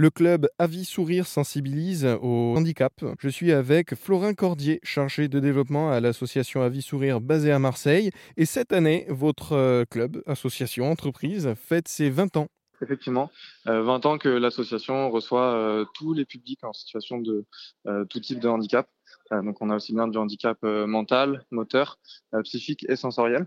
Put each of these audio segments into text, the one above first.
Le club Avis Sourire sensibilise au handicap. Je suis avec Florin Cordier, chargé de développement à l'association Avis Sourire basée à Marseille. Et cette année, votre euh, club, association, entreprise, fête ses 20 ans. Effectivement, 20 ans que l'association reçoit tous les publics en situation de tout type de handicap. donc on a aussi bien du handicap mental, moteur, psychique et sensoriel.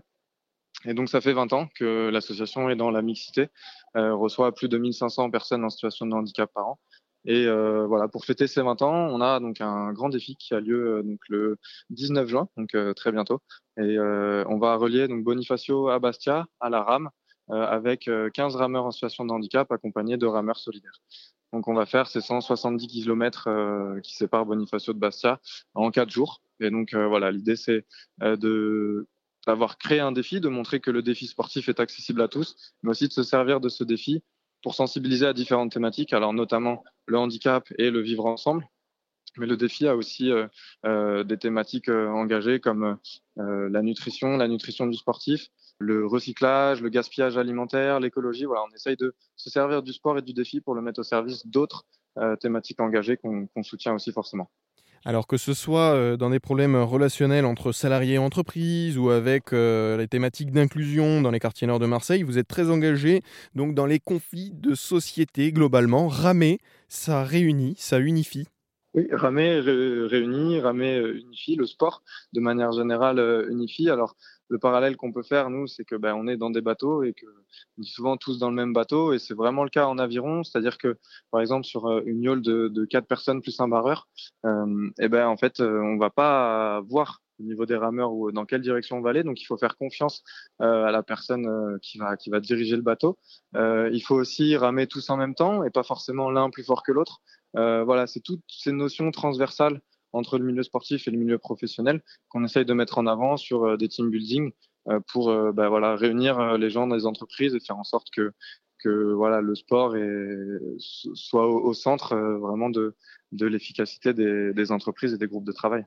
Et donc ça fait 20 ans que l'association est dans la mixité, reçoit plus de 1500 personnes en situation de handicap par an. Et voilà, pour fêter ces 20 ans, on a donc un grand défi qui a lieu donc le 19 juin, donc très bientôt. Et on va relier donc Bonifacio à Bastia à la rame euh, avec 15 euh, rameurs en situation de handicap accompagnés de rameurs solidaires. Donc on va faire ces 170 km euh, qui séparent Bonifacio de Bastia en quatre jours. Et donc voilà, l'idée c'est de d'avoir créé un défi, de montrer que le défi sportif est accessible à tous, mais aussi de se servir de ce défi pour sensibiliser à différentes thématiques, alors notamment le handicap et le vivre ensemble. Mais le défi a aussi des thématiques engagées comme la nutrition, la nutrition du sportif, le recyclage, le gaspillage alimentaire, l'écologie. Voilà, on essaye de se servir du sport et du défi pour le mettre au service d'autres euh, thématiques engagées qu'on soutient aussi forcément. Alors que ce soit euh, dans des problèmes relationnels entre salariés et entreprises ou avec euh, les thématiques d'inclusion dans les quartiers nord de Marseille, vous êtes très engagé donc dans les conflits de société globalement. Ramer, ça réunit, ça unifie. Oui, ramer réunit, ramer unifie, le sport de manière générale unifie. Alors le parallèle qu'on peut faire, nous, c'est que ben, on est dans des bateaux et que on est souvent tous dans le même bateau. Et c'est vraiment le cas en aviron. C'est-à-dire que, par exemple, sur euh, une yole de, quatre personnes plus un barreur, euh, et ben, en fait, euh, on va pas voir au niveau des rameurs ou dans quelle direction on va aller. Donc, il faut faire confiance euh, à la personne euh, qui va qui va diriger le bateau. Euh, il faut aussi ramer tous en même temps et pas forcément l'un plus fort que l'autre. Voilà, c'est toutes ces notions transversales entre le milieu sportif et le milieu professionnel qu'on essaye de mettre en avant sur euh, des team building euh, pour euh, bah, voilà, réunir les gens dans les entreprises et faire en sorte que, que voilà, le sport est, soit au, centre vraiment de, de l'efficacité des, des entreprises et des groupes de travail.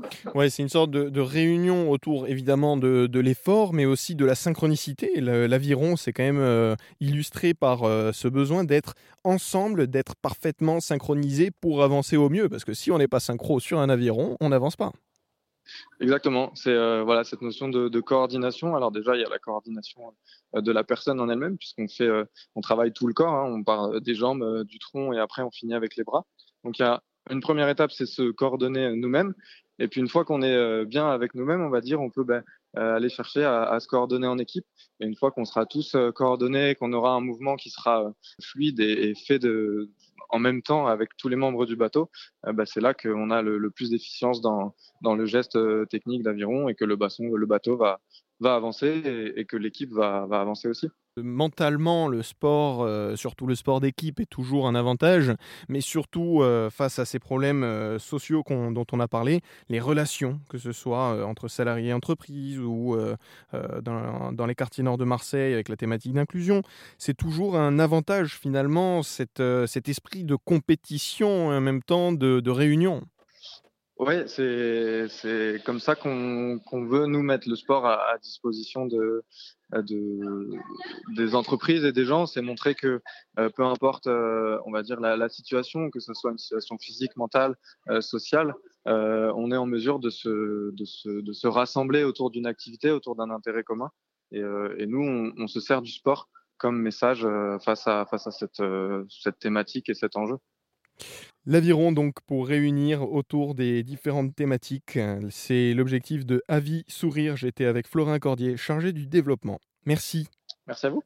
Ouais, c'est une sorte de, réunion autour évidemment de, l'effort, mais aussi de la synchronicité. L'aviron, c'est quand même euh, illustré par euh, ce besoin d'être ensemble, d'être parfaitement synchronisé pour avancer au mieux. Parce que si on n'est pas synchro sur un aviron, on n'avance pas. Exactement, c'est euh, voilà cette notion de, coordination. Alors déjà, il y a la coordination de la personne en elle-même, puisqu'on fait, on travaille tout le corps. Hein. on part des jambes, du tronc, et après on finit avec les bras. Donc il y a une première étape, c'est se coordonner nous-mêmes. Et puis une fois qu'on est euh, bien avec nous-mêmes, on va dire, on peut ben, euh, aller chercher à, se coordonner en équipe. Et une fois qu'on sera tous euh, coordonnés, qu'on aura un mouvement qui sera fluide et, fait de, en même temps avec tous les membres du bateau, ben, c'est là qu'on a le, plus d'efficience dans, dans le geste technique d'aviron et que le, le bateau va, va avancer et, que l'équipe va, va avancer aussi mentalement, le sport, euh, surtout le sport d'équipe, est toujours un avantage, mais surtout euh, face à ces problèmes euh, sociaux dont on a parlé, les relations, que ce soit entre salariés et entreprises ou dans, les quartiers nord de Marseille avec la thématique d'inclusion, c'est toujours un avantage finalement, cet esprit de compétition et en même temps de réunion. Oui, c'est comme ça qu'on veut nous mettre le sport à, disposition de, de, des entreprises et des gens. C'est montrer que euh, peu importe, euh, on va dire, la, situation, que ce soit une situation physique, mentale, euh, sociale, on est en mesure de se, de se, de se rassembler autour d'une activité, autour d'un intérêt commun. Et, et nous, on, on, se sert du sport comme message face à, face à cette, cette thématique et cet enjeu. L'aviron, donc, pour réunir autour des différentes thématiques, c'est l'objectif de Avis Sourire. J'étais avec Florin Cordier, chargé du développement. Merci. Merci à vous.